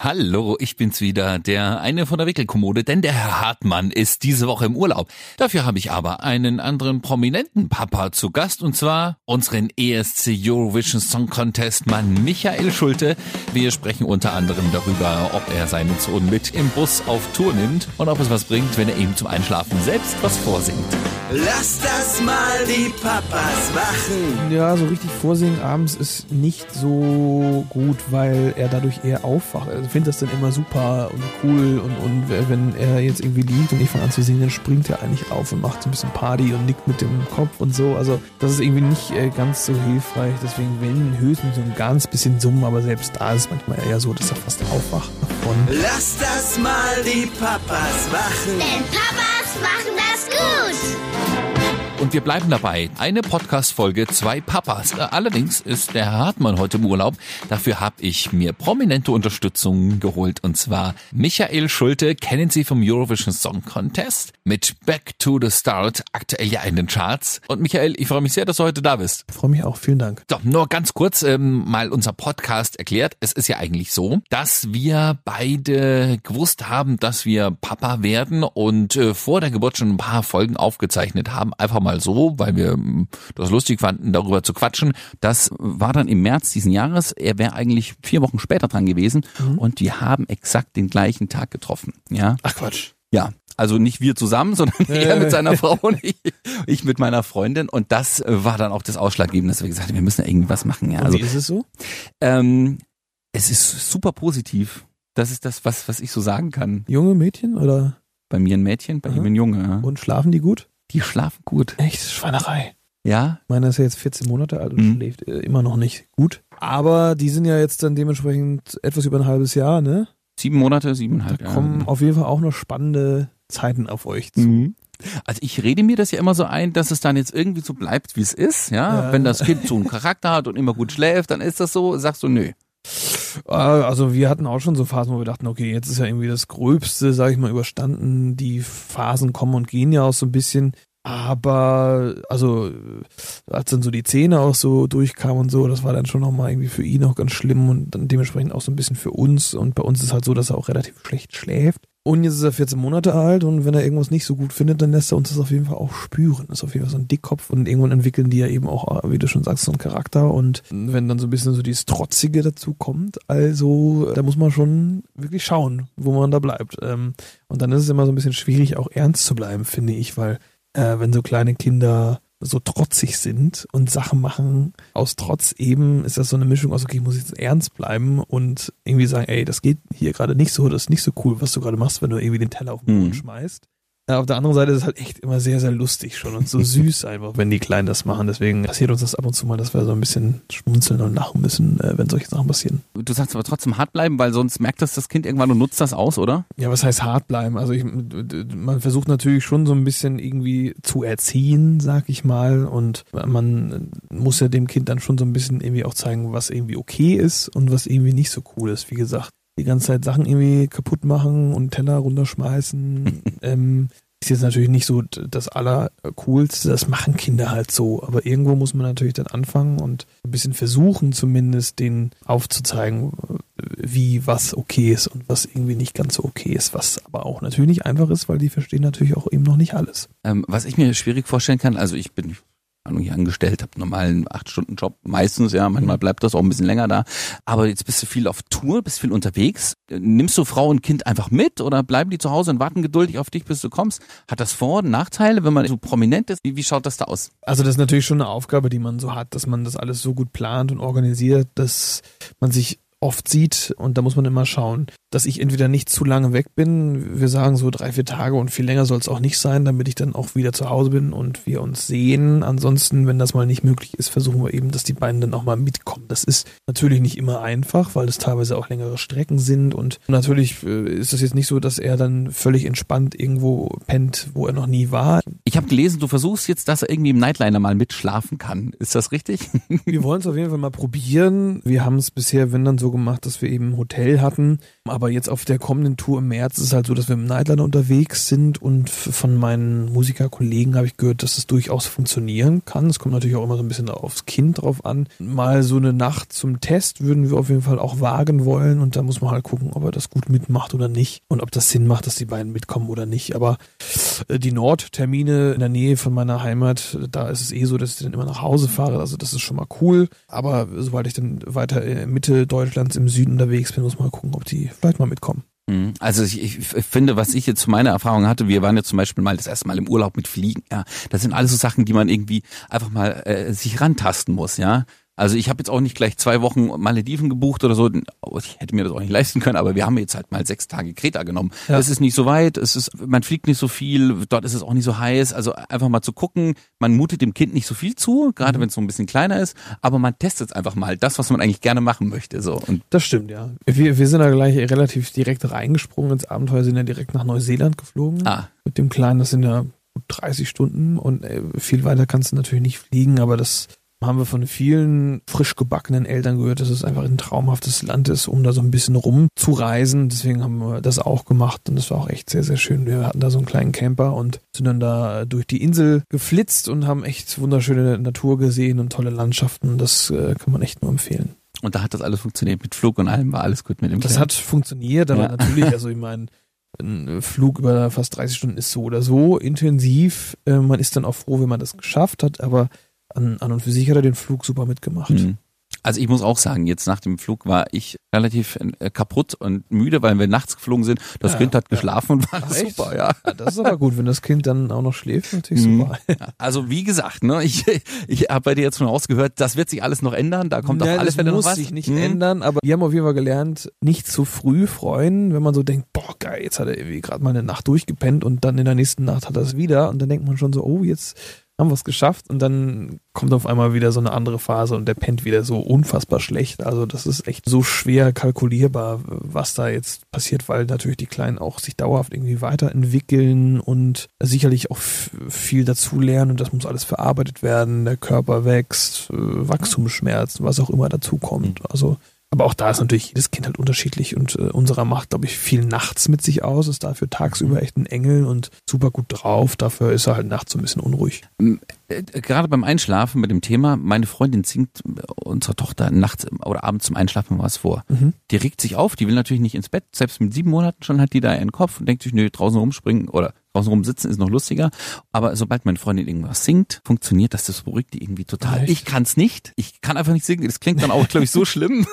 Hallo, ich bin's wieder, der eine von der Wickelkommode, denn der Herr Hartmann ist diese Woche im Urlaub. Dafür habe ich aber einen anderen prominenten Papa zu Gast und zwar unseren ESC Eurovision Song Contest Mann Michael Schulte. Wir sprechen unter anderem darüber, ob er seinen Sohn mit im Bus auf Tour nimmt und ob es was bringt, wenn er ihm zum Einschlafen selbst was vorsingt. Lass das mal die Papas machen. Ja, so richtig vorsingen abends ist nicht so gut, weil er dadurch eher aufwacht. Also finde das dann immer super und cool und, und wenn er jetzt irgendwie liegt und ich fange an zu singen, dann springt er eigentlich auf und macht so ein bisschen Party und nickt mit dem Kopf und so. Also das ist irgendwie nicht äh, ganz so hilfreich. Deswegen wenn höchstens so ein ganz bisschen summen, aber selbst da ist es manchmal eher so, dass er fast aufwacht davon. Lass das mal die Papas machen. Denn Papas machen. Und wir bleiben dabei. Eine Podcast-Folge, zwei Papas. Äh, Allerdings ist der Herr Hartmann heute im Urlaub. Dafür habe ich mir prominente Unterstützung geholt. Und zwar Michael Schulte, kennen Sie vom Eurovision Song Contest mit Back to the Start, aktuell ja in den Charts. Und Michael, ich freue mich sehr, dass du heute da bist. Ich freue mich auch. Vielen Dank. So, nur ganz kurz ähm, mal unser Podcast erklärt. Es ist ja eigentlich so, dass wir beide gewusst haben, dass wir Papa werden und äh, vor der Geburt schon ein paar Folgen aufgezeichnet haben. Einfach mal so, weil wir ähm, das lustig fanden, darüber zu quatschen. Das war dann im März diesen Jahres. Er wäre eigentlich vier Wochen später dran gewesen und die haben exakt den gleichen Tag getroffen. Ja. Ach Quatsch. Ja, also nicht wir zusammen, sondern er mit seiner Frau und ich, ich mit meiner Freundin. Und das war dann auch das Ausschlaggebende, dass wir gesagt haben, wir müssen ja irgendwie was machen. Ja, Und also wie ist es so? ähm, es ist super positiv. Das ist das, was, was ich so sagen kann. Junge Mädchen oder? Bei mir ein Mädchen, bei Aha. ihm ein Junge. Ja. Und schlafen die gut? Die schlafen gut. Echt, Schweinerei. Ja, Meiner ist ja jetzt 14 Monate alt und Mhm. schläft äh, immer noch nicht gut. Aber die sind ja jetzt dann dementsprechend etwas über ein halbes Jahr, ne? sieben Monate, siebeneinhalb. Da ja. kommen auf jeden Fall auch noch spannende Zeiten auf euch zu. Mhm. Also ich rede mir das ja immer so ein, dass es dann jetzt irgendwie so bleibt, wie es ist. Ja, Ja. wenn das Kind so einen Charakter hat und immer gut schläft, dann ist das so. Sagst du nö. Äh, Also wir hatten auch schon so Phasen, wo wir dachten, okay, jetzt ist ja irgendwie das Gröbste, sag ich mal, überstanden. Die Phasen kommen und gehen ja auch so ein bisschen. Aber, also, als dann so die Zähne auch so durchkamen und so, das war dann schon nochmal irgendwie für ihn auch ganz schlimm und dann dementsprechend auch so ein bisschen für uns. Und bei uns ist halt so, dass er auch relativ schlecht schläft. Und jetzt ist er 14 Monate alt und wenn er irgendwas nicht so gut findet, dann lässt er uns das auf jeden Fall auch spüren. Das ist auf jeden Fall so ein Dickkopf und irgendwann entwickeln die ja eben auch, wie du schon sagst, so einen Charakter und wenn dann so ein bisschen so dieses Trotzige dazu kommt, also da muss man schon wirklich schauen, wo man da bleibt. Ähm, Und dann ist es immer so ein bisschen schwierig, auch ernst zu bleiben, finde ich, weil äh, wenn so kleine Kinder so trotzig sind und Sachen machen aus Trotz eben, ist das so eine Mischung aus, okay, ich muss jetzt ernst bleiben und irgendwie sagen, ey, das geht hier gerade nicht so, das ist nicht so cool, was du gerade machst, wenn du irgendwie den Teller auf den Boden Mhm. schmeißt. Auf der anderen Seite ist es halt echt immer sehr, sehr lustig schon und so süß einfach, wenn die Kleinen das machen. Deswegen passiert uns das ab und zu mal, dass wir so ein bisschen schmunzeln und lachen müssen, äh, wenn solche Sachen passieren. Du sagst aber trotzdem hart bleiben, weil sonst merkt das das Kind irgendwann und nutzt das aus, oder? Ja, was heißt hart bleiben? Also ich, man versucht natürlich schon so ein bisschen irgendwie zu erziehen, sag ich mal. Und man muss ja dem Kind dann schon so ein bisschen irgendwie auch zeigen, was irgendwie okay ist und was irgendwie nicht so cool ist. Wie gesagt, die ganze Zeit Sachen irgendwie kaputt machen und Teller runterschmeißen. ähm, ist jetzt natürlich nicht so das Allercoolste. Das machen Kinder halt so. Aber irgendwo muss man natürlich dann anfangen und ein bisschen versuchen, zumindest denen aufzuzeigen, wie was okay ist und was irgendwie nicht ganz so okay ist, was aber auch natürlich nicht einfach ist, weil die verstehen natürlich auch eben noch nicht alles. Ähm, was ich mir schwierig vorstellen kann, also ich bin Ahnung, hier angestellt, habe normalen acht Stunden Job meistens, ja, manchmal bleibt das auch ein bisschen länger da. Aber jetzt bist du viel auf Tour, bist viel unterwegs. Nimmst du Frau und Kind einfach mit oder bleiben die zu Hause und warten geduldig auf dich, bis du kommst? Hat das Vor- und Nachteile, wenn man so prominent ist? Wie, wie schaut das da aus? Also das ist natürlich schon eine Aufgabe, die man so hat, dass man das alles so gut plant und organisiert, dass man sich oft sieht und da muss man immer schauen, dass ich entweder nicht zu lange weg bin, wir sagen so drei, vier Tage und viel länger soll es auch nicht sein, damit ich dann auch wieder zu Hause bin und wir uns sehen. Ansonsten, wenn das mal nicht möglich ist, versuchen wir eben, dass die beiden dann auch mal mitkommen. Das ist natürlich nicht immer einfach, weil es teilweise auch längere Strecken sind und natürlich äh, ist es jetzt nicht so, dass er dann völlig entspannt irgendwo pennt, wo er noch nie war. Habe gelesen, du versuchst jetzt, dass er irgendwie im Nightliner mal mitschlafen kann. Ist das richtig? Wir wollen es auf jeden Fall mal probieren. Wir haben es bisher, wenn dann so gemacht, dass wir eben ein Hotel hatten Aber jetzt auf der kommenden Tour im März ist es halt so, dass wir im Nightliner unterwegs sind und von meinen Musikerkollegen habe ich gehört, dass es durchaus funktionieren kann. Es kommt natürlich auch immer so ein bisschen aufs Kind drauf an. Mal so eine Nacht zum Test würden wir auf jeden Fall auch wagen wollen und da muss man halt gucken, ob er das gut mitmacht oder nicht und ob das Sinn macht, dass die beiden mitkommen oder nicht. Aber äh, die Nordtermine in der Nähe von meiner Heimat, da ist es eh so, dass ich dann immer nach Hause fahre. Also das ist schon mal cool. Aber sobald ich dann weiter in Mitte Deutschlands im Süden unterwegs bin, muss man gucken, ob die vielleicht mal mitkommen. Mhm. Also ich, ich finde, was ich jetzt zu meiner Erfahrung hatte, wir waren jetzt zum Beispiel mal das erste Mal im Urlaub mit Fliegen, ja, das sind alles so Sachen, die man irgendwie einfach mal äh, sich rantasten muss, ja. Also ich habe jetzt auch nicht gleich zwei Wochen Malediven gebucht oder so. Ich hätte mir das auch nicht leisten können, aber wir haben jetzt halt mal sechs Tage Kreta genommen. Ja. Es ist nicht so weit, es ist, man fliegt nicht so viel, dort ist es auch nicht so heiß. Also einfach mal zu gucken, man mutet dem Kind nicht so viel zu, gerade wenn es so ein bisschen kleiner ist, aber man testet einfach mal das, was man eigentlich gerne machen möchte. So. Und Das stimmt, ja. Wir, wir sind da gleich relativ direkt reingesprungen ins Abenteuer, sind ja direkt nach Neuseeland geflogen. ah, Mit dem Kleinen, das sind ja gut 30 Stunden und äh, viel weiter kannst du natürlich nicht fliegen, aber das haben wir von vielen frisch gebackenen Eltern gehört, dass es einfach ein traumhaftes Land ist, um da so ein bisschen rumzureisen. Deswegen haben wir das auch gemacht und das war auch echt sehr, sehr schön. Wir hatten da so einen kleinen Camper und sind dann da durch die Insel geflitzt und haben echt wunderschöne Natur gesehen und tolle Landschaften. Das äh, kann man echt nur empfehlen. und da hat das alles funktioniert mit Flug und allem war alles gut mit dem Das Kleinen. hat funktioniert, aber Ja. natürlich, also ich meine, ein Flug über fast 30 Stunden ist so oder so intensiv. Äh, Man ist dann auch froh, wenn man das geschafft hat, aber an, an und für sich hat er den Flug super mitgemacht. Mhm. Also ich muss auch sagen, jetzt nach dem Flug war ich relativ äh, kaputt und müde, weil wir nachts geflogen sind. Das Ja, Kind hat ja. geschlafen und war Ach, super, ja. Ja, das ist aber gut, wenn das Kind dann auch noch schläft, natürlich Mhm. super. Also wie gesagt, ne, ich, ich habe bei dir jetzt schon rausgehört, das wird sich alles noch ändern. Da kommt auf Ja, alle das Fälle muss noch was. sich nicht Mhm. ändern, aber wir haben auf jeden Fall gelernt, nicht zu früh freuen, wenn man so denkt, boah geil, jetzt hat er irgendwie gerade mal eine Nacht durchgepennt und dann in der nächsten Nacht hat er es wieder und dann denkt man schon so, oh, jetzt haben wir es geschafft und dann kommt auf einmal wieder so eine andere Phase und der pennt wieder so unfassbar schlecht. Also das ist echt so schwer kalkulierbar, was da jetzt passiert, weil natürlich die Kleinen auch sich dauerhaft irgendwie weiterentwickeln und sicherlich auch viel dazulernen und das muss alles verarbeitet werden. Der Körper wächst, äh, Wachstumsschmerzen, was auch immer dazu kommt. Also aber auch da ist natürlich jedes Kind halt unterschiedlich und äh, unserer macht, glaube ich, viel nachts mit sich aus, ist dafür tagsüber echt ein Engel und super gut drauf. Dafür ist er halt nachts so ein bisschen unruhig. Äh, Gerade beim Einschlafen mit dem Thema, meine Freundin singt äh, unserer Tochter nachts oder abends zum Einschlafen was vor. Mhm. Die regt sich auf, die will natürlich nicht ins Bett. Selbst mit sieben Monaten schon hat die da ihren Kopf und denkt sich, nö, draußen rumspringen oder draußen rumsitzen ist noch lustiger. Aber sobald meine Freundin irgendwas singt, funktioniert das, das beruhigt die irgendwie total. Echt? Ich kann's nicht. Ich kann einfach nicht singen. Das klingt dann auch, glaube ich, so schlimm,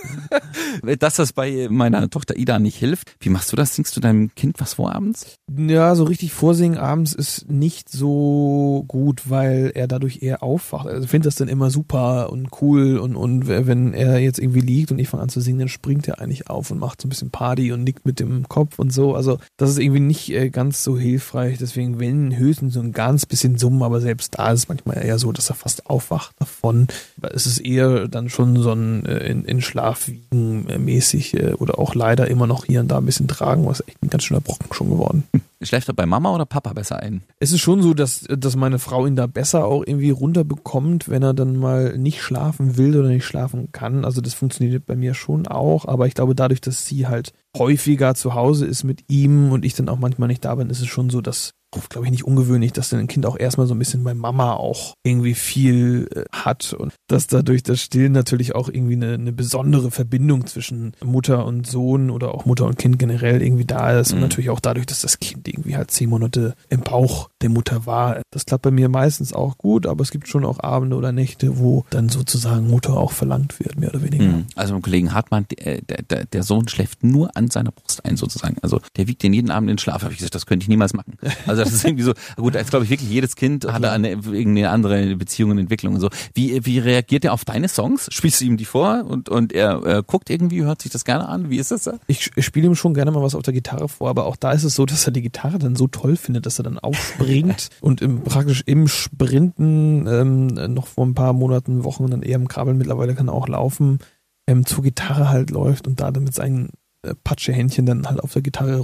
dass das bei meiner Tochter Ida nicht hilft. Wie machst du das? Singst du deinem Kind was vor abends? Ja, so richtig vorsingen abends ist nicht so gut, weil er dadurch eher aufwacht. Also finde das dann immer super und cool und, und wenn er jetzt irgendwie liegt und ich fange an zu singen, dann springt er eigentlich auf und macht so ein bisschen Party und nickt mit dem Kopf und so. Also das ist irgendwie nicht äh, ganz so hilfreich. Deswegen, wenn höchstens so ein ganz bisschen summen, aber selbst da ist es manchmal eher so, dass er fast aufwacht davon. Es ist eher dann schon so ein äh, in, in Schlaf wiegen äh, mäßig äh, oder auch leider immer noch hier und da ein bisschen tragen, was echt ein ganz schöner Brocken schon geworden. Schläft er bei Mama oder Papa besser ein? Es ist schon so, dass, dass meine Frau ihn da besser auch irgendwie runterbekommt, wenn er dann mal nicht schlafen will oder nicht schlafen kann. Also das funktioniert bei mir schon auch, aber ich glaube, dadurch, dass sie halt häufiger zu Hause ist mit ihm und ich dann auch manchmal nicht da bin, ist es schon so, dass glaube ich, nicht ungewöhnlich, dass dann ein Kind auch erstmal so ein bisschen bei Mama auch irgendwie viel äh, hat und dass dadurch das Stillen natürlich auch irgendwie eine, eine besondere Verbindung zwischen Mutter und Sohn oder auch Mutter und Kind generell irgendwie da ist und Mhm. natürlich auch dadurch, dass das Kind irgendwie halt zehn Monate im Bauch der Mutter war. Das klappt bei mir meistens auch gut, aber es gibt schon auch Abende oder Nächte, wo dann sozusagen Mutter auch verlangt wird, mehr oder weniger. Mhm. Also beim Kollegen Hartmann, der, der, der Sohn schläft nur an seiner Brust ein sozusagen. Also der wiegt den jeden Abend in den Schlaf. Hab ich gesagt, das könnte ich niemals machen. Also das ist irgendwie so, gut, da ist glaube ich wirklich jedes Kind hat eine, irgendeine andere Beziehung und Entwicklung und so. Wie, wie reagiert er auf deine Songs? Spielst du ihm die vor und, und er äh, guckt irgendwie, hört sich das gerne an? Wie ist das da? Ich, ich spiele ihm schon gerne mal was auf der Gitarre vor, aber auch da ist es so, dass er die Gitarre dann so toll findet, dass er dann aufspringt und im, praktisch im Sprinten ähm, noch vor ein paar Monaten, Wochen dann eher im Krabbeln mittlerweile kann er auch laufen, ähm, zur Gitarre halt läuft und da dann mit seinen äh, Patschehändchen dann halt auf der Gitarre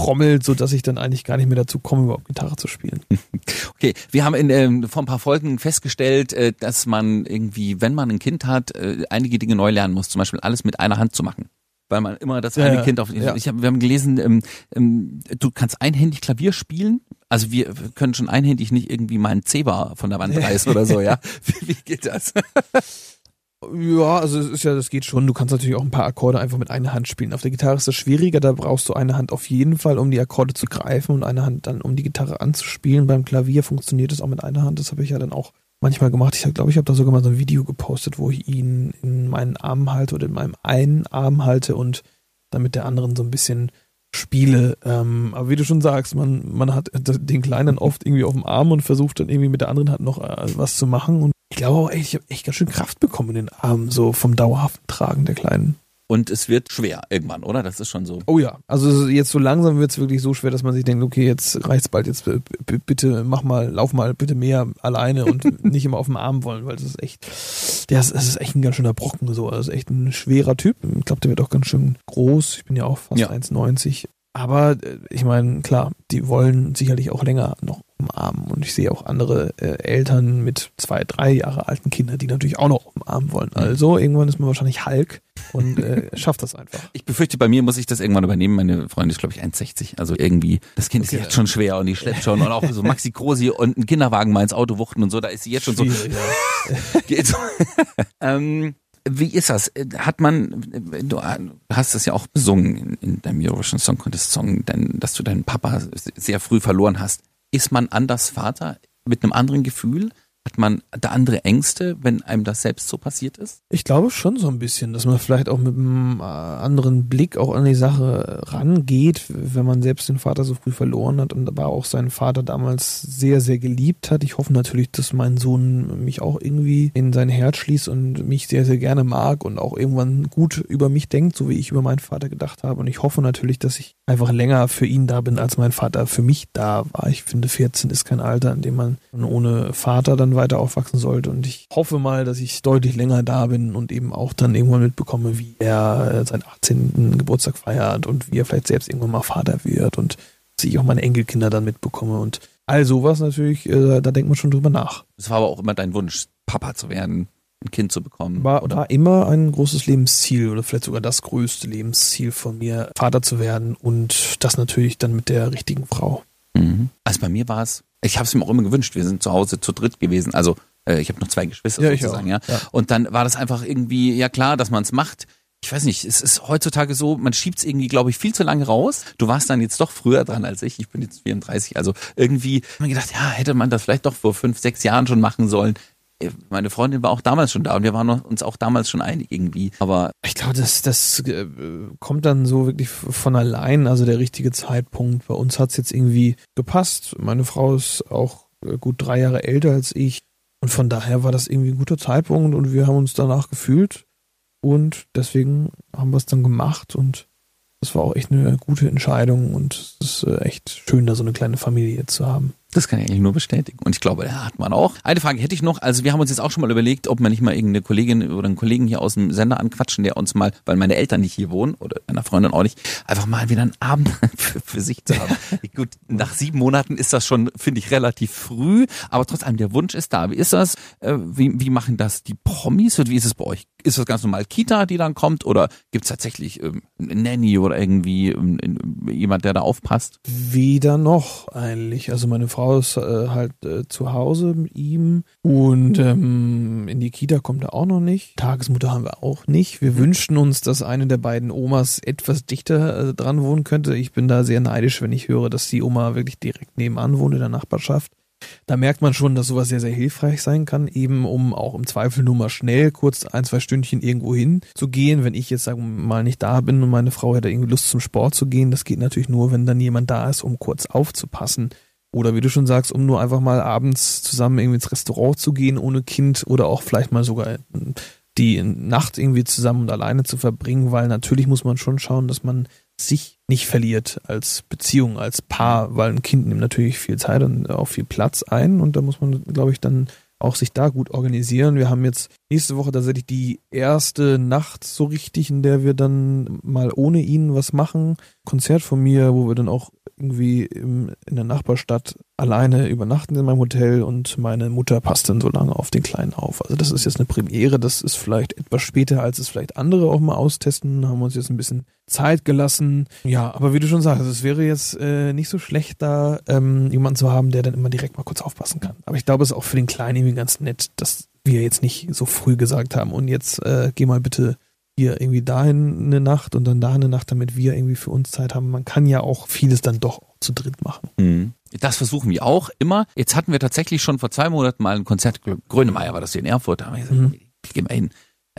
rumtrommelt, so dass ich dann eigentlich gar nicht mehr dazu komme, überhaupt Gitarre zu spielen. Okay, wir haben in, ähm, vor ein paar Folgen festgestellt, äh, dass man irgendwie, wenn man ein Kind hat, äh, einige Dinge neu lernen muss. Zum Beispiel alles mit einer Hand zu machen. weil man immer das Ja, eine. Kind auf. Ja. Ich hab, wir haben gelesen, ähm, ähm, du kannst einhändig Klavier spielen. Also wir können schon einhändig nicht irgendwie mal einen Zebra von der Wand reißen oder so, ja. Wie, wie geht das? Ja, also es ist ja, das geht schon. Du kannst natürlich auch ein paar Akkorde einfach mit einer Hand spielen. Auf der Gitarre ist das schwieriger, da brauchst du eine Hand auf jeden Fall, um die Akkorde zu greifen und eine Hand dann, um die Gitarre anzuspielen. Beim Klavier funktioniert es auch mit einer Hand. Das habe ich ja dann auch manchmal gemacht. Ich glaube, ich habe da sogar mal so ein Video gepostet, wo ich ihn in meinen Arm halte oder in meinem einen Arm halte und dann mit der anderen so ein bisschen spiele. Ähm, aber wie du schon sagst, man, man hat den Kleinen oft irgendwie auf dem Arm und versucht dann irgendwie mit der anderen Hand noch äh, was zu machen. Und ich glaube auch, ey, ich habe echt ganz schön Kraft bekommen in den Armen, so vom dauerhaften Tragen der Kleinen. Und es wird schwer irgendwann, oder? Das ist schon so. Oh ja, also jetzt so langsam wird es wirklich so schwer, dass man sich denkt, okay, jetzt reicht's bald, jetzt b- bitte mach mal, lauf mal bitte mehr alleine und nicht immer auf dem Arm wollen, weil das ist echt, der ist, das ist echt ein ganz schöner Brocken so, das ist echt ein schwerer Typ. Ich glaube, der wird auch ganz schön groß. Ich bin ja auch fast Ja. 1,90. Aber äh, ich meine, klar, die wollen sicherlich auch länger noch umarmen. Und ich sehe auch andere äh, Eltern mit zwei, drei Jahre alten Kindern, die natürlich auch noch umarmen wollen. Also irgendwann ist man wahrscheinlich Hulk und äh, schafft das einfach. Ich befürchte, bei mir muss ich das irgendwann übernehmen. Meine Freundin ist, glaube ich, 1,60. Also irgendwie, das Kind ist Okay. jetzt schon schwer und die schleppt schon. Und auch so Maxi Krosi und ein Kinderwagen mal ins Auto wuchten und so, da ist sie jetzt schon so. Ja. Ähm, wie ist das? Hat man, du hast es ja auch besungen in, in deinem Eurovision Song Contest Song, denn, dass du deinen Papa sehr früh verloren hast. Ist man anders Vater mit einem anderen Gefühl? Hat man da andere Ängste, wenn einem das selbst so passiert ist? Ich glaube schon so ein bisschen, dass man vielleicht auch mit einem äh, anderen Blick auch an die Sache rangeht, wenn man selbst den Vater so früh verloren hat und aber auch seinen Vater damals sehr, sehr geliebt hat. Ich hoffe natürlich, dass mein Sohn mich auch irgendwie in sein Herz schließt und mich sehr, sehr gerne mag und auch irgendwann gut über mich denkt, so wie ich über meinen Vater gedacht habe. Und ich hoffe natürlich, dass ich einfach länger für ihn da bin, als mein Vater für mich da war. Ich finde, 14 ist kein Alter, in dem man ohne Vater dann weiter aufwachsen sollte. Und ich hoffe mal, dass ich deutlich länger da bin und eben auch dann irgendwann mitbekomme, wie er äh, seinen 18. Geburtstag feiert und wie er vielleicht selbst irgendwann mal Vater wird und dass ich auch meine Enkelkinder dann mitbekomme. Und all sowas natürlich, äh, da denkt man schon drüber nach. Das war aber auch immer dein Wunsch, Papa zu werden, ein Kind zu bekommen. War, oder? war immer ein großes Lebensziel oder vielleicht sogar das größte Lebensziel von mir, Vater zu werden und das natürlich dann mit der richtigen Frau. Mhm. Also bei mir war es, ich habe es mir auch immer gewünscht, wir sind zu Hause zu dritt gewesen. Also äh, ich habe noch zwei Geschwister Ja, sozusagen, ja. Ja. Und dann war das einfach irgendwie, ja klar, dass man es macht. Ich weiß nicht, es ist heutzutage so, man schiebt es irgendwie, glaube ich, viel zu lange raus. Du warst dann jetzt doch früher dran als ich. Ich bin jetzt 34. Also irgendwie hab ich mir gedacht, ja, hätte man das vielleicht doch vor fünf, sechs Jahren schon machen sollen. Meine Freundin war auch damals schon da und wir waren uns auch damals schon einig irgendwie. Aber Ich glaube, das, das äh, kommt dann so wirklich von allein, also der richtige Zeitpunkt. Bei uns hat's jetzt irgendwie gepasst. Meine Frau ist auch äh, gut drei Jahre älter als ich. Und von daher war das irgendwie ein guter Zeitpunkt und wir haben uns danach gefühlt. Und deswegen haben wir es dann gemacht und das war auch echt eine gute Entscheidung und es ist äh, echt schön, da so eine kleine Familie zu haben. Das kann ich eigentlich nur bestätigen. Und ich glaube, da hat man auch. Eine Frage hätte ich noch. Also wir haben uns jetzt auch schon mal überlegt, ob man nicht mal irgendeine Kollegin oder einen Kollegen hier aus dem Sender anquatschen, der uns mal, weil meine Eltern nicht hier wohnen oder meiner Freundin auch nicht, einfach mal wieder einen Abend für, für sich zu haben. Gut, nach sieben Monaten ist das schon, finde ich, relativ früh, aber trotzdem, der Wunsch ist da. Wie ist das? Äh, Wie, wie machen das die Promis und wie ist es bei euch? Ist das ganz normal Kita, die dann kommt oder gibt es tatsächlich ähm, Nanny oder irgendwie ähm, jemand, der da aufpasst? Weder noch eigentlich. Also meine Frau ist äh, halt äh, zu Hause mit ihm und ähm, in die Kita kommt er auch noch nicht. Tagesmutter haben wir auch nicht. Wir wünschten uns, dass eine der beiden Omas etwas dichter äh, dran wohnen könnte. Ich bin da sehr neidisch, wenn ich höre, dass die Oma wirklich direkt nebenan wohnt in der Nachbarschaft. Da merkt man schon, dass sowas sehr, sehr hilfreich sein kann, eben um auch im Zweifel nur mal schnell kurz ein, zwei Stündchen irgendwo hin zu gehen. Wenn ich jetzt sagen mal nicht da bin und meine Frau hätte irgendwie Lust zum Sport zu gehen, das geht natürlich nur, wenn dann jemand da ist, um kurz aufzupassen. Oder wie du schon sagst, um nur einfach mal abends zusammen irgendwie ins Restaurant zu gehen ohne Kind oder auch vielleicht mal sogar die Nacht irgendwie zusammen und alleine zu verbringen, weil natürlich muss man schon schauen, dass man sich nicht verliert als Beziehung, als Paar, weil ein Kind nimmt natürlich viel Zeit und auch viel Platz ein und da muss man, glaube ich, dann auch sich da gut organisieren. Wir haben jetzt nächste Woche tatsächlich die erste Nacht so richtig, in der wir dann mal ohne ihn was machen. Konzert von mir, wo wir dann auch irgendwie im, in der Nachbarstadt alleine übernachten in meinem Hotel und meine Mutter passt dann so lange auf den Kleinen auf. Also das ist jetzt eine Premiere, das ist vielleicht etwas später, als es vielleicht andere auch mal austesten, haben uns jetzt ein bisschen Zeit gelassen. Ja, aber wie du schon sagst, es wäre jetzt äh, nicht so schlecht, da ähm, jemanden zu haben, der dann immer direkt mal kurz aufpassen kann. Aber ich glaube, es ist auch für den Kleinen irgendwie ganz nett, dass wir jetzt nicht so früh gesagt haben und jetzt äh, geh mal bitte hier irgendwie dahin eine Nacht und dann da eine Nacht, damit wir irgendwie für uns Zeit haben. Man kann ja auch vieles dann doch zu dritt machen. Mhm. Das versuchen wir auch immer. Jetzt hatten wir tatsächlich schon vor zwei Monaten mal ein Konzert, Grönemeyer war das hier in Erfurt, da haben wir gesagt, Mhm. gehen wir hin.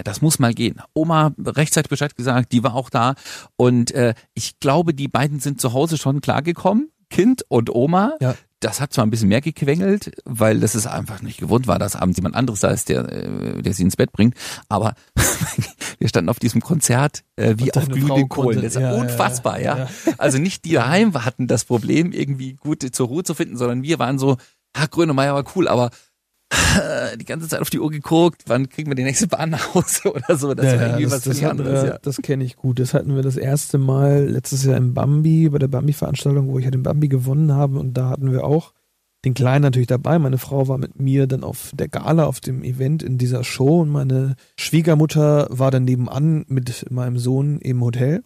Das muss mal gehen. Oma rechtzeitig Bescheid gesagt, die war auch da. Und äh, ich glaube, die beiden sind zu Hause schon klargekommen, Kind und Oma. Ja. Das hat zwar ein bisschen mehr gequengelt, weil das ist einfach nicht gewohnt war, dass abends jemand anderes da ist, der, äh, der sie ins Bett bringt. Aber wir standen auf diesem Konzert äh, wie auf glühenden Kohlen. Das ist ja, ja, unfassbar, ja, ja. Also nicht die daheim hatten das Problem, irgendwie gut zur Ruhe zu finden, sondern wir waren so, ha, Grönemeyer war cool, aber die ganze Zeit auf die Uhr geguckt, wann kriegen wir die nächste Bahn nach Hause oder so. Das Ja, war irgendwie das, was das, anderes, wir, ja. das kenne ich gut. Das hatten wir das erste Mal letztes Jahr im Bambi, bei der Bambi-Veranstaltung, wo ich ja den Bambi gewonnen habe. Und da hatten wir auch den Kleinen natürlich dabei. Meine Frau war mit mir dann auf der Gala, auf dem Event in dieser Show. Und meine Schwiegermutter war dann nebenan mit meinem Sohn im Hotel.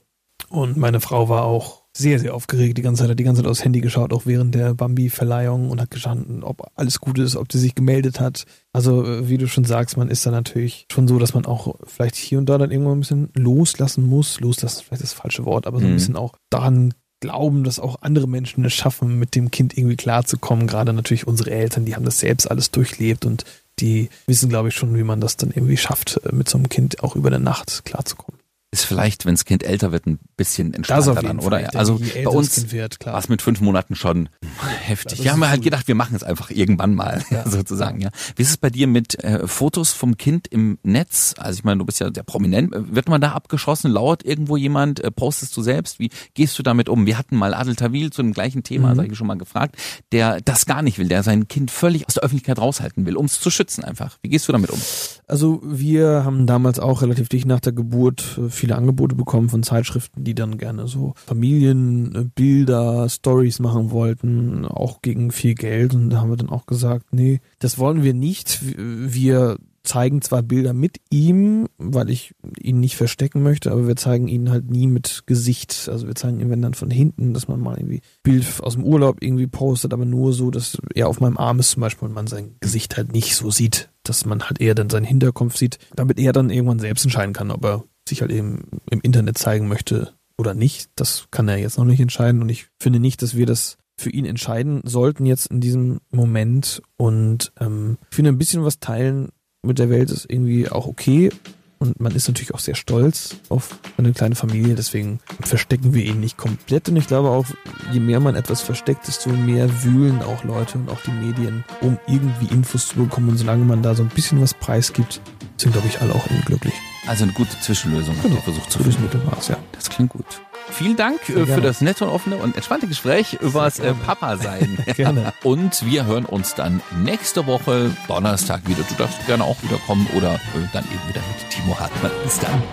Und meine Frau war auch sehr, sehr aufgeregt. Die ganze Zeit hat die ganze Zeit aufs Handy geschaut, auch während der Bambi-Verleihung und hat gestanden, ob alles gut ist, ob sie sich gemeldet hat. Also, äh, wie du schon sagst, man ist da natürlich schon so, dass man auch vielleicht hier und da dann irgendwann ein bisschen loslassen muss. Loslassen ist vielleicht das falsche Wort, aber so ein Mhm. bisschen auch daran glauben, dass auch andere Menschen es schaffen, mit dem Kind irgendwie klarzukommen. Gerade natürlich unsere Eltern, die haben das selbst alles durchlebt und die wissen, glaube ich, schon, wie man das dann irgendwie schafft, äh, mit so einem Kind auch über der Nacht klarzukommen. Ist vielleicht, wenn das Kind älter wird, ein bisschen entspannter dann, oder? Denke, Also bei uns war es mit fünf Monaten schon heftig. Wir haben ist halt gedacht, wir machen es einfach irgendwann mal, Ja. sozusagen, ja. Wie ist es bei dir mit äh, Fotos vom Kind im Netz? Also ich meine, du bist ja sehr prominent. Wird man da abgeschossen? Lauert irgendwo jemand? Äh, postest du selbst? Wie gehst du damit um? Wir hatten mal Adel Tawil zu dem gleichen Thema, Mhm. sag ich schon mal gefragt, der das gar nicht will, der sein Kind völlig aus der Öffentlichkeit raushalten will, um es zu schützen einfach. Wie gehst du damit um? Also wir haben damals auch relativ dicht nach der Geburt äh, viele Angebote bekommen von Zeitschriften, die dann gerne so Familienbilder, Stories machen wollten, auch gegen viel Geld. Und da haben wir dann auch gesagt, nee, das wollen wir nicht. Wir zeigen zwar Bilder mit ihm, weil ich ihn nicht verstecken möchte, aber wir zeigen ihn halt nie mit Gesicht. Also wir zeigen ihn, wenn dann von hinten, dass man mal irgendwie Bild aus dem Urlaub irgendwie postet, aber nur so, dass er auf meinem Arm ist zum Beispiel und man sein Gesicht halt nicht so sieht, dass man halt eher dann seinen Hinterkopf sieht, damit er dann irgendwann selbst entscheiden kann, ob er sich halt eben im Internet zeigen möchte oder nicht. Das kann er jetzt noch nicht entscheiden. Und ich finde nicht, dass wir das für ihn entscheiden sollten jetzt in diesem Moment. Und ähm, ich finde ein bisschen was teilen mit der Welt ist irgendwie auch okay. Und man ist natürlich auch sehr stolz auf eine kleine Familie, deswegen verstecken wir ihn nicht komplett. Und ich glaube auch, je mehr man etwas versteckt, desto mehr wühlen auch Leute und auch die Medien, um irgendwie Infos zu bekommen. Und solange man da so ein bisschen was preisgibt, sind glaube ich alle auch irgendwie glücklich. Also eine gute Zwischenlösung, Genau. versucht zu finden. Mittelmaß, ja. Das klingt gut. Vielen Dank äh, für gerne. das nette und offene und entspannte Gespräch übers äh, gerne. Papa-Sein. Gerne. Und wir hören uns dann nächste Woche Donnerstag wieder. Du darfst gerne auch wieder kommen oder äh, dann eben wieder mit Timo Hartmann. Bis dann.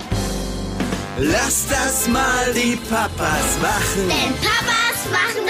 Lass das mal die Papas machen. Denn Papas machen